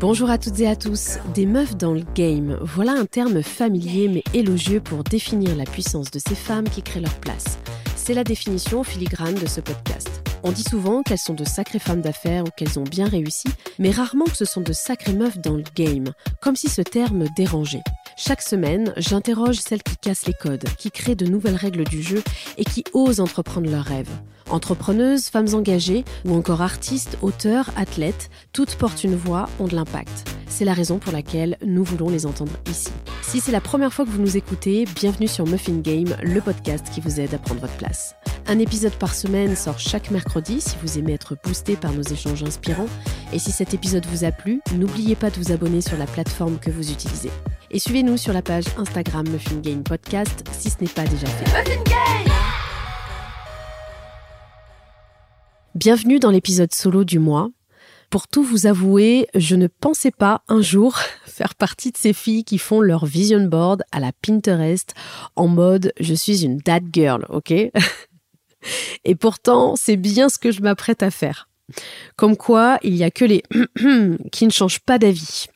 Bonjour à toutes et à tous, des meufs dans le game, voilà un terme familier mais élogieux pour définir la puissance de ces femmes qui créent leur place. C'est la définition filigrane de ce podcast. On dit souvent qu'elles sont de sacrées femmes d'affaires ou qu'elles ont bien réussi, mais rarement que ce sont de sacrées meufs dans le game, comme si ce terme dérangeait. Chaque semaine, j'interroge celles qui cassent les codes, qui créent de nouvelles règles du jeu et qui osent entreprendre leurs rêves. Entrepreneuses, femmes engagées ou encore artistes, auteurs, athlètes, toutes portent une voix, ont de l'impact. C'est la raison pour laquelle nous voulons les entendre ici. Si c'est la première fois que vous nous écoutez, bienvenue sur Muffin Game, le podcast qui vous aide à prendre votre place. Un épisode par semaine sort chaque mercredi si vous aimez être boosté par nos échanges inspirants. Et si cet épisode vous a plu, n'oubliez pas de vous abonner sur la plateforme que vous utilisez. Et suivez-nous sur la page Instagram Muffin Game Podcast si ce n'est pas déjà fait. Muffin Game Bienvenue dans l'épisode solo du mois. Pour tout vous avouer, je ne pensais pas un jour faire partie de ces filles qui font leur vision board à la Pinterest en mode je suis une dad girl, ok Et pourtant, c'est bien ce que je m'apprête à faire. Comme quoi, il n'y a que les qui ne changent pas d'avis.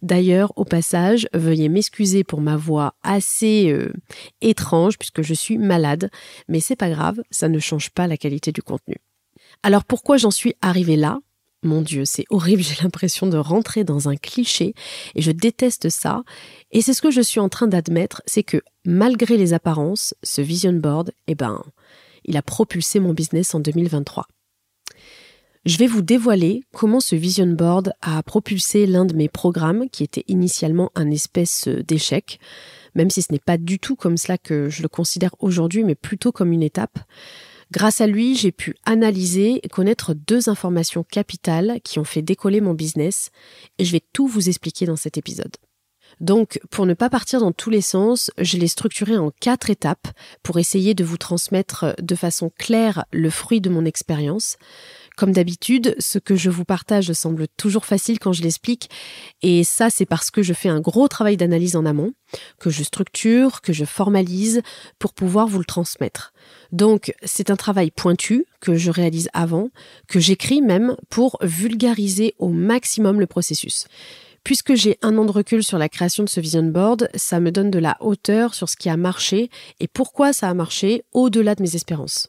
D'ailleurs, au passage, veuillez m'excuser pour ma voix assez euh, étrange puisque je suis malade, mais c'est pas grave, ça ne change pas la qualité du contenu. Alors pourquoi j'en suis arrivée là? Mon Dieu, c'est horrible, j'ai l'impression de rentrer dans un cliché et je déteste ça. Et c'est ce que je suis en train d'admettre, c'est que malgré les apparences, ce vision board, eh ben, il a propulsé mon business en 2023. Je vais vous dévoiler comment ce vision board a propulsé l'un de mes programmes qui était initialement un espèce d'échec, même si ce n'est pas du tout comme cela que je le considère aujourd'hui, mais plutôt comme une étape. Grâce à lui, j'ai pu analyser et connaître deux informations capitales qui ont fait décoller mon business et je vais tout vous expliquer dans cet épisode. Donc, pour ne pas partir dans tous les sens, je l'ai structuré en quatre étapes pour essayer de vous transmettre de façon claire le fruit de mon expérience. Comme d'habitude, ce que je vous partage semble toujours facile quand je l'explique, et ça c'est parce que je fais un gros travail d'analyse en amont, que je structure, que je formalise pour pouvoir vous le transmettre. Donc c'est un travail pointu que je réalise avant, que j'écris même pour vulgariser au maximum le processus. Puisque j'ai un an de recul sur la création de ce vision board, ça me donne de la hauteur sur ce qui a marché et pourquoi ça a marché au-delà de mes espérances.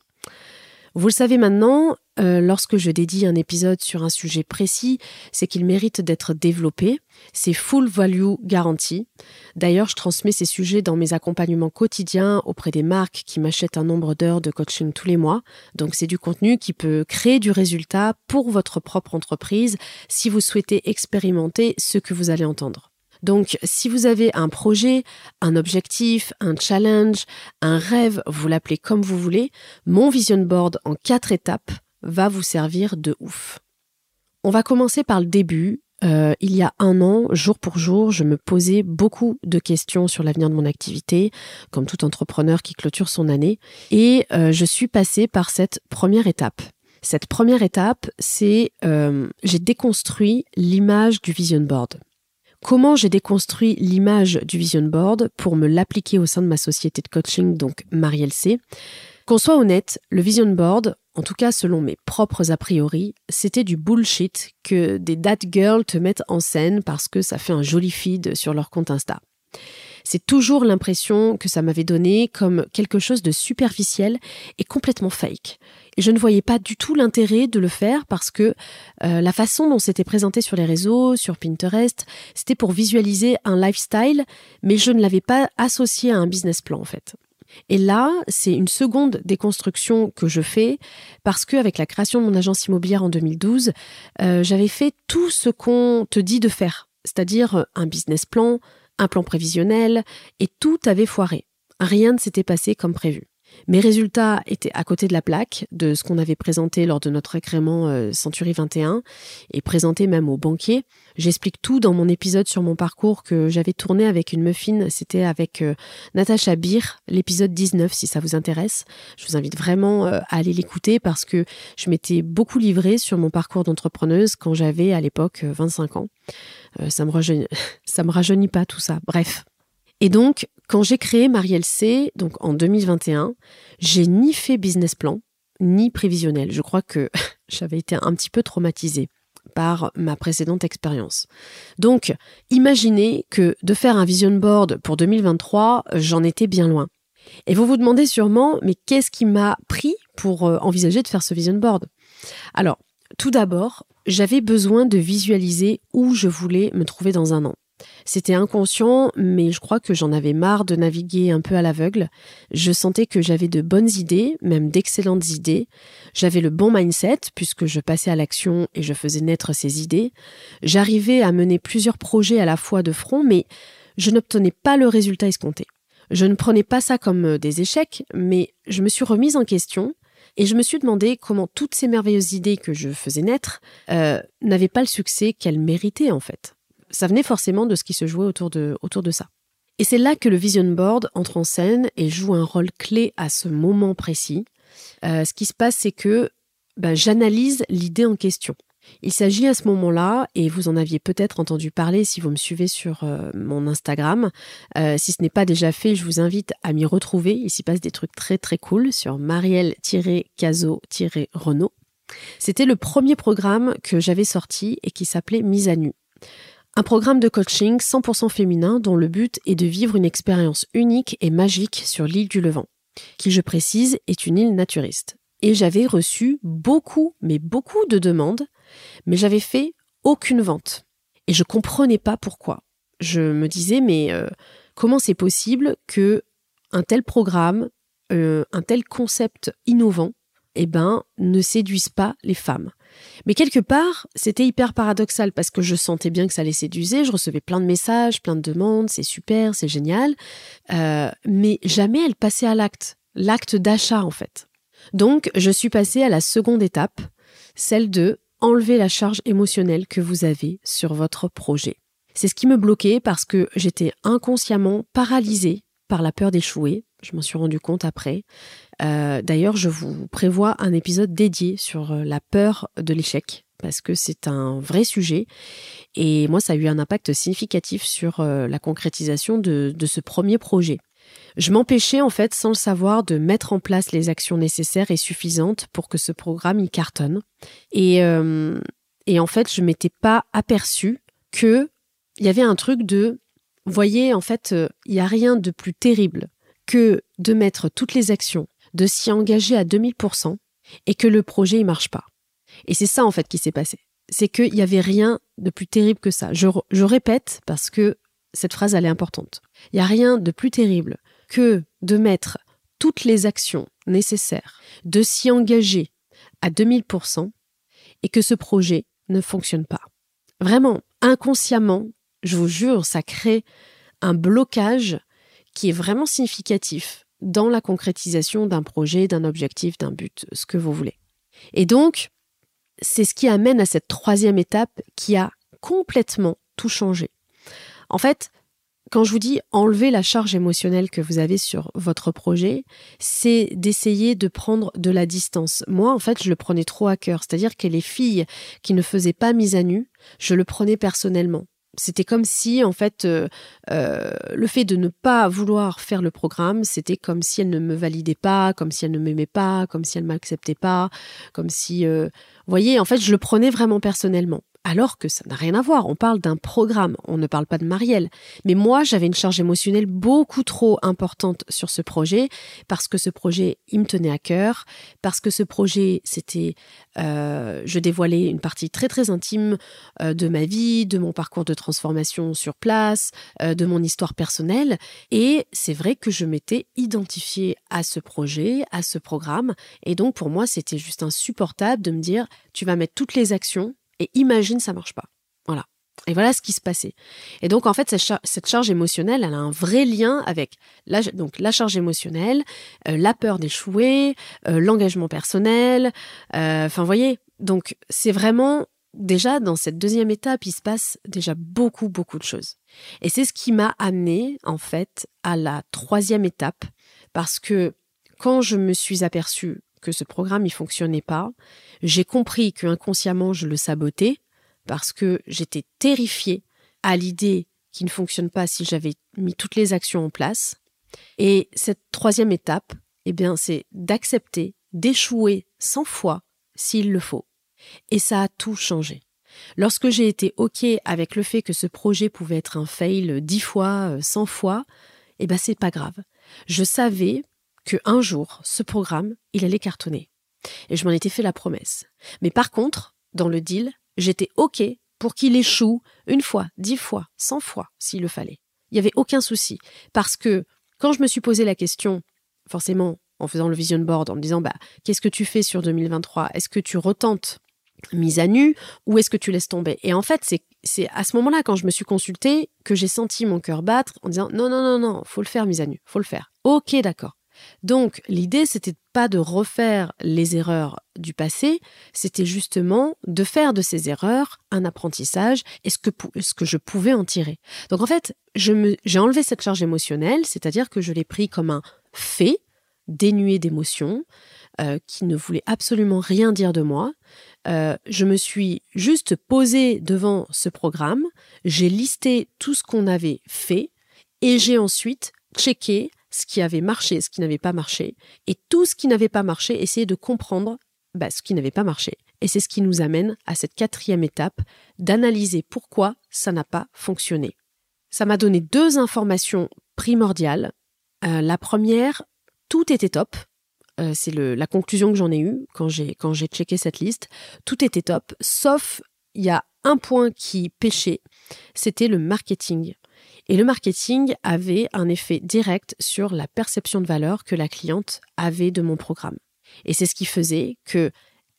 Vous le savez maintenant, euh, lorsque je dédie un épisode sur un sujet précis, c'est qu'il mérite d'être développé. C'est full value garantie. D'ailleurs, je transmets ces sujets dans mes accompagnements quotidiens auprès des marques qui m'achètent un nombre d'heures de coaching tous les mois. Donc c'est du contenu qui peut créer du résultat pour votre propre entreprise si vous souhaitez expérimenter ce que vous allez entendre. Donc, si vous avez un projet, un objectif, un challenge, un rêve, vous l'appelez comme vous voulez, mon vision board en quatre étapes va vous servir de ouf. On va commencer par le début. Euh, il y a un an, jour pour jour, je me posais beaucoup de questions sur l'avenir de mon activité, comme tout entrepreneur qui clôture son année, et euh, je suis passée par cette première étape. Cette première étape, c'est euh, j'ai déconstruit l'image du vision board. Comment j'ai déconstruit l'image du vision board pour me l'appliquer au sein de ma société de coaching, donc Marielle C? Qu'on soit honnête, le vision board, en tout cas selon mes propres a priori, c'était du bullshit que des date girls te mettent en scène parce que ça fait un joli feed sur leur compte Insta. C'est toujours l'impression que ça m'avait donné comme quelque chose de superficiel et complètement fake. Et je ne voyais pas du tout l'intérêt de le faire parce que euh, la façon dont c'était présenté sur les réseaux, sur Pinterest, c'était pour visualiser un lifestyle, mais je ne l'avais pas associé à un business plan en fait. Et là, c'est une seconde déconstruction que je fais parce qu'avec la création de mon agence immobilière en 2012, euh, j'avais fait tout ce qu'on te dit de faire, c'est-à-dire un business plan, un plan prévisionnel, et tout avait foiré. Rien ne s'était passé comme prévu. Mes résultats étaient à côté de la plaque de ce qu'on avait présenté lors de notre agrément euh, Century 21 et présenté même au banquier. J'explique tout dans mon épisode sur mon parcours que j'avais tourné avec une muffine. C'était avec euh, Natacha Beer, l'épisode 19 si ça vous intéresse. Je vous invite vraiment euh, à aller l'écouter parce que je m'étais beaucoup livrée sur mon parcours d'entrepreneuse quand j'avais à l'époque 25 ans. ça me ça me rajeunit pas tout ça. Bref. Et donc, quand j'ai créé Marielle C, donc en 2021, j'ai ni fait business plan, ni prévisionnel. Je crois que j'avais été un petit peu traumatisée. par ma précédente expérience. Donc, imaginez que de faire un vision board pour 2023, j'en étais bien loin. Et vous vous demandez sûrement, mais qu'est-ce qui m'a pris pour euh, envisager de faire ce vision board? Alors, tout d'abord, j'avais besoin de visualiser où je voulais me trouver dans un an. C'était inconscient, mais je crois que j'en avais marre de naviguer un peu à l'aveugle. Je sentais que j'avais de bonnes idées, même d'excellentes idées. J'avais le bon mindset, puisque je passais à l'action et je faisais naître ces idées. J'arrivais à mener plusieurs projets à la fois de front, mais je n'obtenais pas le résultat escompté. Je ne prenais pas ça comme euh, des échecs, mais je me suis remise en question et je me suis demandé comment toutes ces merveilleuses idées que je faisais naître euh, n'avaient pas le succès qu'elles méritaient en fait ça venait forcément de ce qui se jouait autour de, autour de ça. Et c'est là que le vision board entre en scène et joue un rôle clé à ce moment précis. Euh, ce qui se passe, c'est que ben, j'analyse l'idée en question. Il s'agit à ce moment-là, et vous en aviez peut-être entendu parler si vous me suivez sur euh, mon Instagram. Euh, si ce n'est pas déjà fait, je vous invite à m'y retrouver. Il s'y passe des trucs très très cool sur Marielle-Caso-Renault. C'était le premier programme que j'avais sorti et qui s'appelait Mise à nu. Un programme de coaching 100% féminin dont le but est de vivre une expérience unique et magique sur l'île du Levant, qui je précise est une île naturiste. Et j'avais reçu beaucoup, mais beaucoup de demandes, mais j'avais fait aucune vente. Et je comprenais pas pourquoi. Je me disais, mais euh, comment c'est possible que un tel programme, euh, un tel concept innovant, eh ben, ne séduise pas les femmes? Mais quelque part, c'était hyper paradoxal parce que je sentais bien que ça allait séduire, je recevais plein de messages, plein de demandes, c'est super, c'est génial, euh, mais jamais elle passait à l'acte, l'acte d'achat en fait. Donc, je suis passée à la seconde étape, celle de enlever la charge émotionnelle que vous avez sur votre projet. C'est ce qui me bloquait parce que j'étais inconsciemment paralysée par la peur d'échouer. Je m'en suis rendu compte après. Euh, d'ailleurs, je vous prévois un épisode dédié sur euh, la peur de l'échec parce que c'est un vrai sujet et moi ça a eu un impact significatif sur euh, la concrétisation de, ce premier projet. Je m'empêchais en fait sans le savoir de mettre en place les actions nécessaires et suffisantes pour que ce programme y cartonne et, en fait je m'étais pas aperçu que il y avait un truc de voyez en fait il n'y a rien de plus terrible que de mettre toutes les actions de s'y engager à 2000% et que le projet ne marche pas. Et c'est ça en fait qui s'est passé. C'est qu'il n'y avait rien de plus terrible que ça. Je, répète parce que cette phrase elle est importante. Il n'y a rien de plus terrible que de mettre toutes les actions nécessaires, de s'y engager à 2000% et que ce projet ne fonctionne pas. Vraiment, inconsciemment, je vous jure, ça crée un blocage qui est vraiment significatif dans la concrétisation d'un projet, d'un objectif, d'un but, ce que vous voulez. Et donc, c'est ce qui amène à cette troisième étape qui a complètement tout changé. En fait, quand je vous dis enlever la charge émotionnelle que vous avez sur votre projet, c'est d'essayer de prendre de la distance. Moi, en fait, je le prenais trop à cœur. C'est-à-dire que les filles qui ne faisaient pas mise à nu, je le prenais personnellement c'était comme si, en fait, euh, euh, le fait de ne pas vouloir faire le programme, c'était comme si elle ne me validait pas, comme si elle ne m'aimait pas, comme si elle m'acceptait pas, comme si, euh, vous voyez, en fait, je le prenais vraiment personnellement alors que ça n'a rien à voir. On parle d'un programme, on ne parle pas de Marielle. Mais moi, j'avais une charge émotionnelle beaucoup trop importante sur ce projet parce que ce projet, il me tenait à cœur, parce que ce projet, c'était, euh, je dévoilais une partie très très intime euh, de ma vie, de mon parcours de transformation sur place, euh, de mon histoire personnelle. Et c'est vrai que je m'étais identifiée à ce projet, à ce programme. Et donc pour moi, c'était juste insupportable de me dire, tu vas mettre toutes les actions et imagine ça marche pas. Voilà. Et voilà ce qui se passait. Et donc en fait cette, charge émotionnelle, elle a un vrai lien avec la, donc la charge émotionnelle, euh, la peur d'échouer, euh, l'engagement personnel. Euh, enfin, vous voyez. Donc c'est vraiment déjà dans cette deuxième étape, il se passe déjà beaucoup beaucoup de choses. Et c'est ce qui m'a amené en fait à la troisième étape parce que quand je me suis aperçue que ce programme il fonctionnait pas. J'ai compris que inconsciemment je le sabotais parce que j'étais terrifiée à l'idée qu'il ne fonctionne pas si j'avais mis toutes les actions en place. Et cette troisième étape, eh bien, c'est d'accepter d'échouer 100 fois s'il le faut. Et ça a tout changé. Lorsque j'ai été OK avec le fait que ce projet pouvait être un fail dix fois, cent fois, eh ben c'est pas grave. Je savais que un jour, ce programme, il allait cartonner. Et je m'en étais fait la promesse. Mais par contre, dans le deal, j'étais OK pour qu'il échoue une fois, dix fois, cent fois, s'il le fallait. Il n'y avait aucun souci. Parce que quand je me suis posé la question, forcément, en faisant le vision board, en me disant, bah, qu'est-ce que tu fais sur 2023 Est-ce que tu retentes mise à nu ou est-ce que tu laisses tomber? Et en fait, c'est, c'est à ce moment-là, quand je me suis consultée, que j'ai senti mon cœur battre en disant, non, non, non, non, faut le faire mise à nu, faut le faire. Ok, d'accord. Donc l'idée, c'était pas de refaire les erreurs du passé, c'était justement de faire de ces erreurs un apprentissage et ce que, ce que je pouvais en tirer. Donc en fait, j'ai enlevé cette charge émotionnelle, c'est-à-dire que je l'ai pris comme un fait dénué d'émotions, euh, qui ne voulait absolument rien dire de moi. Euh, je me suis juste posée devant ce programme, j'ai listé tout ce qu'on avait fait et j'ai ensuite checké ce qui avait marché, ce qui n'avait pas marché, et tout ce qui n'avait pas marché, essayer de comprendre bah, ce qui n'avait pas marché. Et c'est ce qui nous amène à cette quatrième étape, d'analyser pourquoi ça n'a pas fonctionné. Ça m'a donné deux informations primordiales. Euh, la première, tout était top. Euh, c'est la conclusion que j'en ai eue quand j'ai quand j'ai checké cette liste. Tout était top, sauf il y a un point qui pêchait, c'était le marketing. Et le marketing avait un effet direct sur la perception de valeur que la cliente avait de mon programme. Et c'est ce qui faisait que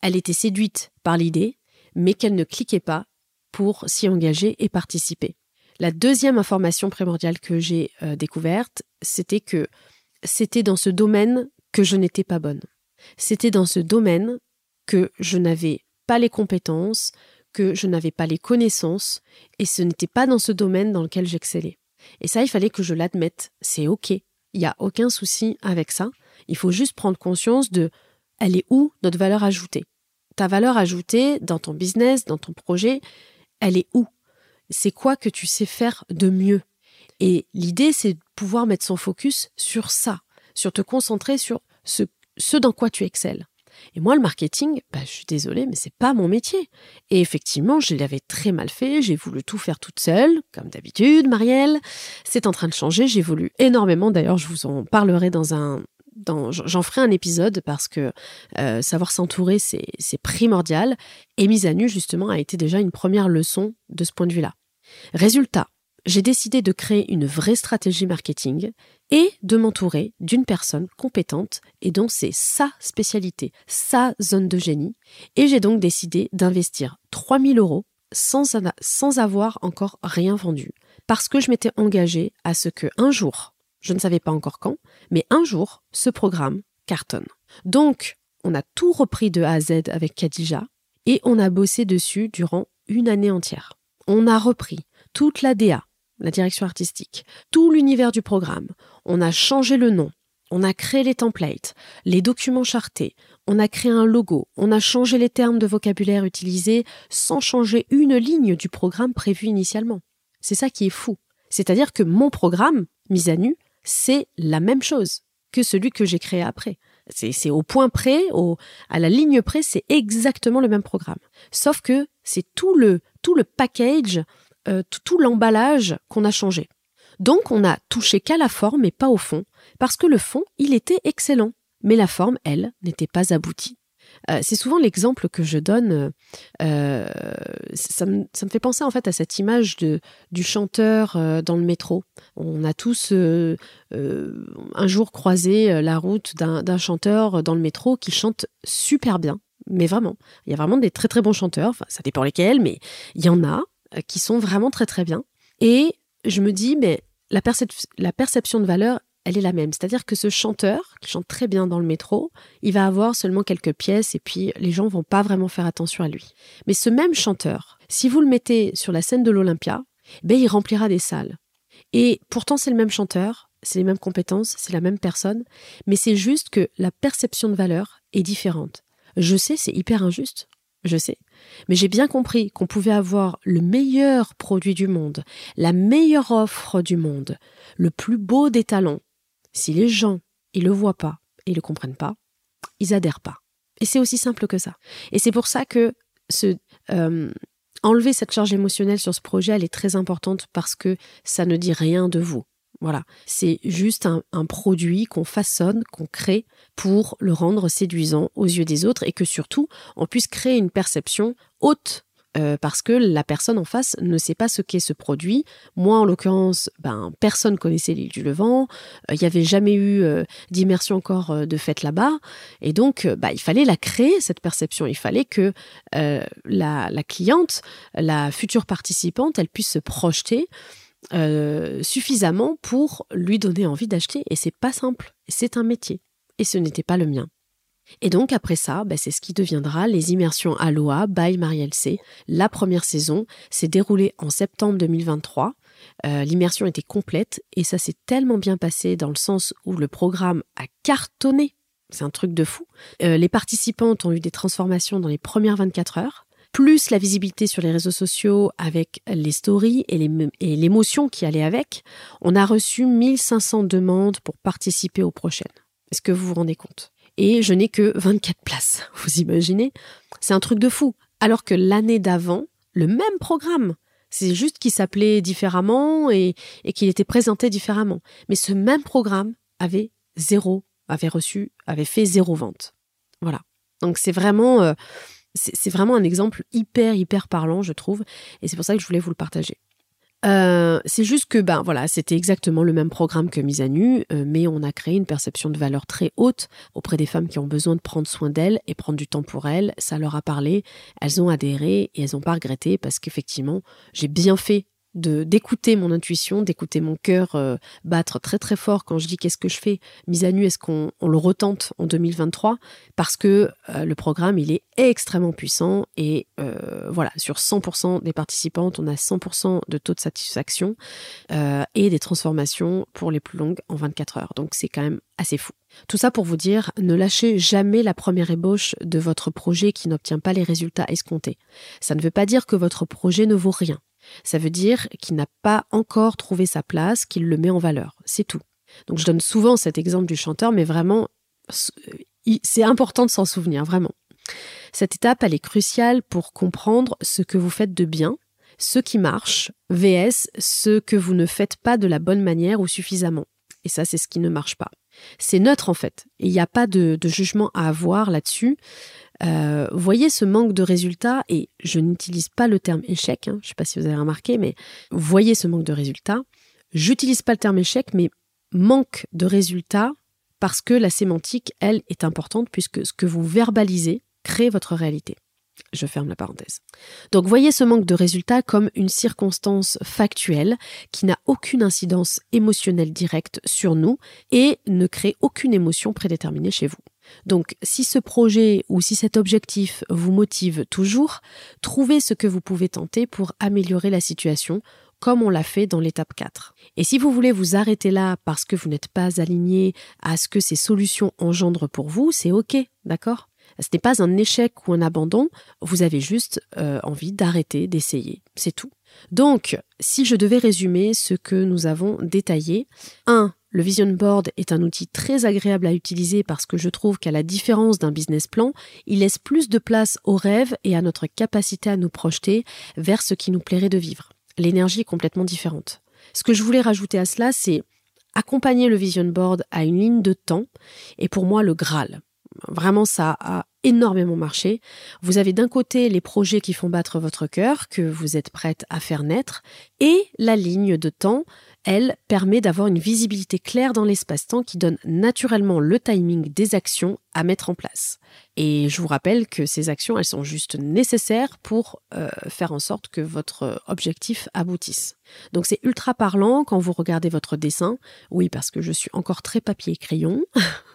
elle était séduite par l'idée, mais qu'elle ne cliquait pas pour s'y engager et participer. La deuxième information primordiale que j'ai euh, découverte, c'était que c'était dans ce domaine que je n'étais pas bonne. C'était dans ce domaine que je n'avais pas les compétences, que je n'avais pas les connaissances, et ce n'était pas dans ce domaine dans lequel j'excellais. Et ça, il fallait que je l'admette. C'est OK. Il n'y a aucun souci avec ça. Il faut juste prendre conscience de elle est où notre valeur ajoutée? Ta valeur ajoutée dans ton business, dans ton projet, elle est où? C'est quoi que tu sais faire de mieux? Et l'idée, c'est de pouvoir mettre son focus sur ça, sur te concentrer sur ce, ce dans quoi tu excelles. Et moi, le marketing, bah, je suis désolée, mais c'est pas mon métier. Et effectivement, je l'avais très mal fait. J'ai voulu tout faire toute seule, comme d'habitude, Marielle. C'est en train de changer. J'ai voulu énormément. D'ailleurs, je vous en parlerai dans un, j'en ferai un épisode parce que euh, savoir s'entourer, c'est primordial. Et mise à nu, justement, a été déjà une première leçon de ce point de vue-là. Résultat, j'ai décidé de créer une vraie stratégie marketing et de m'entourer d'une personne compétente et dont c'est sa spécialité, sa zone de génie. Et j'ai donc décidé d'investir 3000 euros sans, avoir encore rien vendu. Parce que je m'étais engagée à ce que un jour, je ne savais pas encore quand, mais un jour, ce programme cartonne. Donc, on a tout repris de A à Z avec Khadija et on a bossé dessus durant une année entière. On a repris toute la DA, la direction artistique, tout l'univers du programme. On a changé le nom, on a créé les templates, les documents chartés, on a créé un logo, on a changé les termes de vocabulaire utilisés sans changer une ligne du programme prévu initialement. C'est ça qui est fou. C'est-à-dire que mon programme, mis à nu, c'est la même chose que celui que j'ai créé après. C'est au point près, à la ligne près, c'est exactement le même programme. Sauf que c'est tout le, tout le package euh, tout l'emballage qu'on a changé. Donc on a touché qu'à la forme et pas au fond, parce que le fond, il était excellent, mais la forme, elle, n'était pas aboutie. Euh, c'est souvent l'exemple que je donne. Euh, ça, me, fait penser en fait à cette image de, du chanteur dans le métro. On a tous un jour croisé la route d'un chanteur dans le métro qui chante super bien. Mais vraiment, il y a vraiment des très très bons chanteurs. Enfin, ça dépend lesquels, mais il y en a. Euh, qui sont vraiment très très bien. Et je me dis, mais la, perception de valeur, elle est la même. C'est-à-dire que ce chanteur, qui chante très bien dans le métro, il va avoir seulement quelques pièces et puis les gens vont pas vraiment faire attention à lui. Mais ce même chanteur, si vous le mettez sur la scène de l'Olympia, ben, il remplira des salles. Et pourtant, c'est le même chanteur, c'est les mêmes compétences, c'est la même personne, mais c'est juste que la perception de valeur est différente. Je sais, c'est hyper injuste je sais. Mais j'ai bien compris qu'on pouvait avoir le meilleur produit du monde, la meilleure offre du monde, le plus beau des talents. Si les gens, ils le voient pas, ils le comprennent pas, ils adhèrent pas. Et c'est aussi simple que ça. Et c'est pour ça que euh, enlever cette charge émotionnelle sur ce projet, elle est très importante parce que ça ne dit rien de vous. Voilà, c'est juste un, produit qu'on façonne, qu'on crée pour le rendre séduisant aux yeux des autres et que surtout on puisse créer une perception haute euh, parce que la personne en face ne sait pas ce qu'est ce produit. Moi, en l'occurrence, ben, personne connaissait l'île du Levant. Euh, il n'y avait jamais eu euh, d'immersion encore de fête là-bas. Et donc, bah, il fallait la créer, cette perception. Il fallait que la, la, cliente, la future participante, elle puisse se projeter suffisamment pour lui donner envie d'acheter. Et c'est pas simple. C'est un métier. Et ce n'était pas le mien. Et donc après ça, bah, c'est ce qui deviendra les immersions Aloha by Marielle C. La première saison s'est déroulée en septembre 2023. Euh, l'immersion était complète et ça s'est tellement bien passé dans le sens où le programme a cartonné. C'est un truc de fou. Euh, les participantes ont eu des transformations dans les premières 24 heures plus la visibilité sur les réseaux sociaux avec les stories et l'émotion qui allait avec, on a reçu 1500 demandes pour participer aux prochaines. Est-ce que vous vous rendez compte? Et je n'ai que 24 places. Vous imaginez? C'est un truc de fou. Alors que l'année d'avant, le même programme, c'est juste qu'il s'appelait différemment et, qu'il était présenté différemment. Mais ce même programme avait zéro, avait reçu, avait fait zéro vente. Voilà. Donc c'est vraiment, euh, c'est vraiment un exemple hyper, hyper parlant, je trouve. Et c'est pour ça que je voulais vous le partager. Euh, c'est juste que ben voilà, c'était exactement le même programme que Mise à Nu, euh, mais on a créé une perception de valeur très haute auprès des femmes qui ont besoin de prendre soin d'elles et prendre du temps pour elles. Ça leur a parlé, elles ont adhéré et elles n'ont pas regretté parce qu'effectivement, j'ai bien fait de d'écouter mon intuition, d'écouter mon cœur euh, battre très très fort quand je dis qu'est-ce que je fais, mise à nu, est-ce qu'on le retente en 2023 Parce que euh, le programme, il est extrêmement puissant et euh, voilà, sur 100% des participantes, on a 100% de taux de satisfaction et des transformations pour les plus longues en 24 heures. Donc c'est quand même assez fou. Tout ça pour vous dire, ne lâchez jamais la première ébauche de votre projet qui n'obtient pas les résultats escomptés. Ça ne veut pas dire que votre projet ne vaut rien. Ça veut dire qu'il n'a pas encore trouvé sa place, qu'il le met en valeur. C'est tout. Donc je donne souvent cet exemple du chanteur, mais vraiment, c'est important de s'en souvenir, vraiment. Cette étape, elle est cruciale pour comprendre ce que vous faites de bien, ce qui marche, vs ce que vous ne faites pas de la bonne manière ou suffisamment. Et ça, c'est ce qui ne marche pas. C'est neutre en fait. Il n'y a pas de, jugement à avoir là-dessus. Euh, voyez ce manque de résultats, et je n'utilise pas le terme échec, hein, je ne sais pas si vous avez remarqué, mais voyez ce manque de résultats. J'utilise pas le terme échec, mais manque de résultats parce que la sémantique, elle, est importante puisque ce que vous verbalisez crée votre réalité. Je ferme la parenthèse. Donc voyez ce manque de résultats comme une circonstance factuelle qui n'a aucune incidence émotionnelle directe sur nous et ne crée aucune émotion prédéterminée chez vous. Donc si ce projet ou si cet objectif vous motive toujours, trouvez ce que vous pouvez tenter pour améliorer la situation comme on l'a fait dans l'étape 4. Et si vous voulez vous arrêter là parce que vous n'êtes pas aligné à ce que ces solutions engendrent pour vous, c'est OK, d'accord? Ce n'est pas un échec ou un abandon, vous avez juste euh, envie d'arrêter, d'essayer, c'est tout. Donc, si je devais résumer ce que nous avons détaillé, 1. Le Vision Board est un outil très agréable à utiliser parce que je trouve qu'à la différence d'un business plan, il laisse plus de place aux rêves et à notre capacité à nous projeter vers ce qui nous plairait de vivre. L'énergie est complètement différente. Ce que je voulais rajouter à cela, c'est accompagner le Vision Board à une ligne de temps et pour moi le Graal. Vraiment, ça a énormément marché. Vous avez d'un côté les projets qui font battre votre cœur, que vous êtes prête à faire naître, et la ligne de temps, elle, permet d'avoir une visibilité claire dans l'espace-temps qui donne naturellement le timing des actions à mettre en place. Et je vous rappelle que ces actions, elles sont juste nécessaires pour euh, faire en sorte que votre objectif aboutisse. Donc c'est ultra parlant quand vous regardez votre dessin. Oui, parce que je suis encore très papier crayon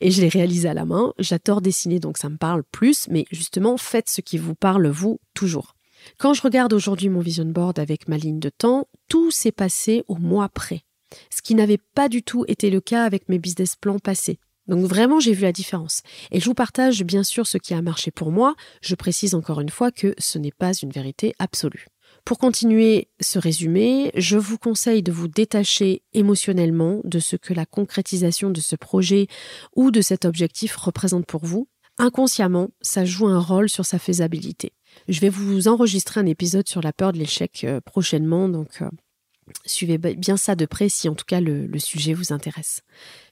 et je l'ai réalisé à la main. J'adore dessiner, donc ça me parle plus, mais justement, faites ce qui vous parle, vous, toujours. Quand je regarde aujourd'hui mon vision board avec ma ligne de temps, tout s'est passé au mois près. Ce qui n'avait pas du tout été le cas avec mes business plans passés. Donc vraiment, j'ai vu la différence. Et je vous partage bien sûr ce qui a marché pour moi. Je précise encore une fois que ce n'est pas une vérité absolue. Pour continuer ce résumé, je vous conseille de vous détacher émotionnellement de ce que la concrétisation de ce projet ou de cet objectif représente pour vous. Inconsciemment, ça joue un rôle sur sa faisabilité. Je vais vous enregistrer un épisode sur la peur de l'échec euh, prochainement, donc euh, suivez bien ça de près si en tout cas le, sujet vous intéresse.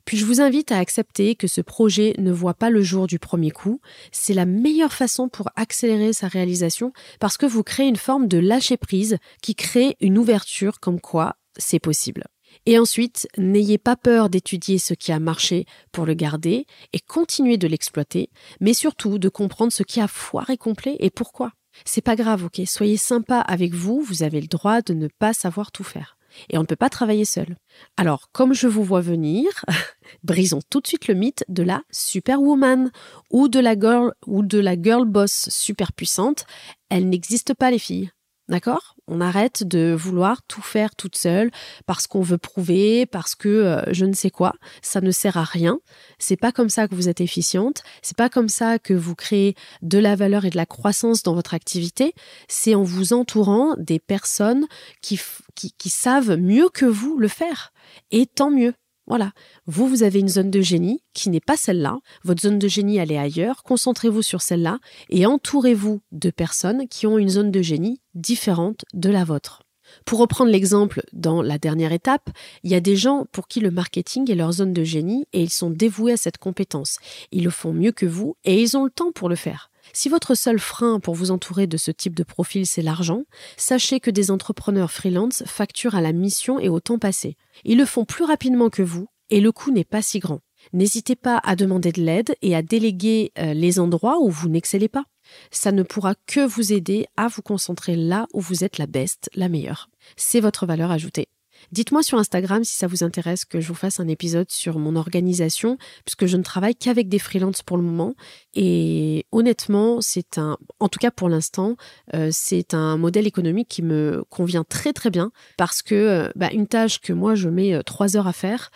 Puis je vous invite à accepter que ce projet ne voit pas le jour du premier coup. C'est la meilleure façon pour accélérer sa réalisation parce que vous créez une forme de lâcher prise qui crée une ouverture comme quoi c'est possible. Et ensuite, n'ayez pas peur d'étudier ce qui a marché pour le garder et continuer de l'exploiter, mais surtout de comprendre ce qui a foiré complet et pourquoi. C'est pas grave, ok Soyez sympa avec vous, vous avez le droit de ne pas savoir tout faire. Et on ne peut pas travailler seul. Alors, comme je vous vois venir, brisons tout de suite le mythe de la superwoman ou de la girl ou de la girl boss super puissante. Elle n'existe pas, les filles. D'accord? On arrête de vouloir tout faire toute seule parce qu'on veut prouver, parce que euh, je ne sais quoi. Ça ne sert à rien. C'est pas comme ça que vous êtes efficiente. C'est pas comme ça que vous créez de la valeur et de la croissance dans votre activité. C'est en vous entourant des personnes qui, qui, qui savent mieux que vous le faire. Et tant mieux. Voilà. Vous, vous avez une zone de génie qui n'est pas celle-là. Votre zone de génie, elle est ailleurs. Concentrez-vous sur celle-là et entourez-vous de personnes qui ont une zone de génie différente de la vôtre. Pour reprendre l'exemple dans la dernière étape, il y a des gens pour qui le marketing est leur zone de génie et ils sont dévoués à cette compétence. Ils le font mieux que vous et ils ont le temps pour le faire. Si votre seul frein pour vous entourer de ce type de profil, c'est l'argent, sachez que des entrepreneurs freelance facturent à la mission et au temps passé. Ils le font plus rapidement que vous et le coût n'est pas si grand. N'hésitez pas à demander de l'aide et à déléguer euh, les endroits où vous n'excellez pas. Ça ne pourra que vous aider à vous concentrer là où vous êtes la best, la meilleure. C'est votre valeur ajoutée. Dites-moi sur Instagram si ça vous intéresse que je vous fasse un épisode sur mon organisation, puisque je ne travaille qu'avec des freelances pour le moment. Et honnêtement, c'est un, en tout cas pour l'instant, euh, c'est un modèle économique qui me convient très très bien, parce que euh, bah, une tâche que moi je mets euh, trois heures à faire,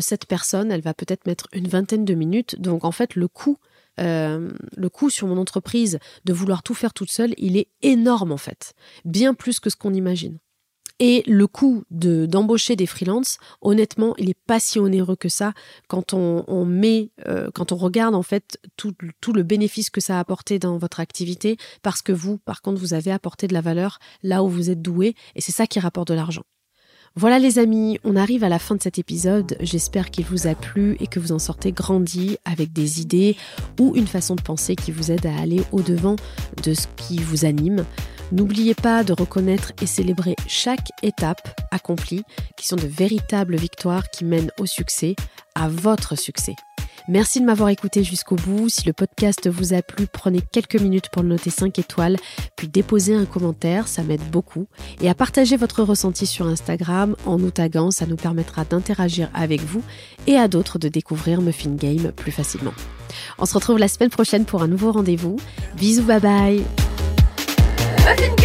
cette personne, elle va peut-être mettre une vingtaine de minutes. Donc en fait, le coût le coût sur mon entreprise de vouloir tout faire toute seule, il est énorme en fait, bien plus que ce qu'on imagine. Et le coût de d'embaucher des freelances, honnêtement, il n'est pas si onéreux que ça quand on, met, euh, quand on regarde en fait tout, tout le bénéfice que ça a apporté dans votre activité, parce que vous, par contre, vous avez apporté de la valeur là où vous êtes doué, et c'est ça qui rapporte de l'argent. Voilà les amis, on arrive à la fin de cet épisode. J'espère qu'il vous a plu et que vous en sortez grandi avec des idées ou une façon de penser qui vous aide à aller au-devant de ce qui vous anime. N'oubliez pas de reconnaître et célébrer chaque étape accomplie, qui sont de véritables victoires qui mènent au succès, à votre succès. Merci de m'avoir écouté jusqu'au bout. Si le podcast vous a plu, prenez quelques minutes pour le noter 5 étoiles, puis déposez un commentaire, ça m'aide beaucoup. Et à partager votre ressenti sur Instagram en nous taguant, ça nous permettra d'interagir avec vous et à d'autres de découvrir Muffin Game plus facilement. On se retrouve la semaine prochaine pour un nouveau rendez-vous. Bisous, bye bye Muffin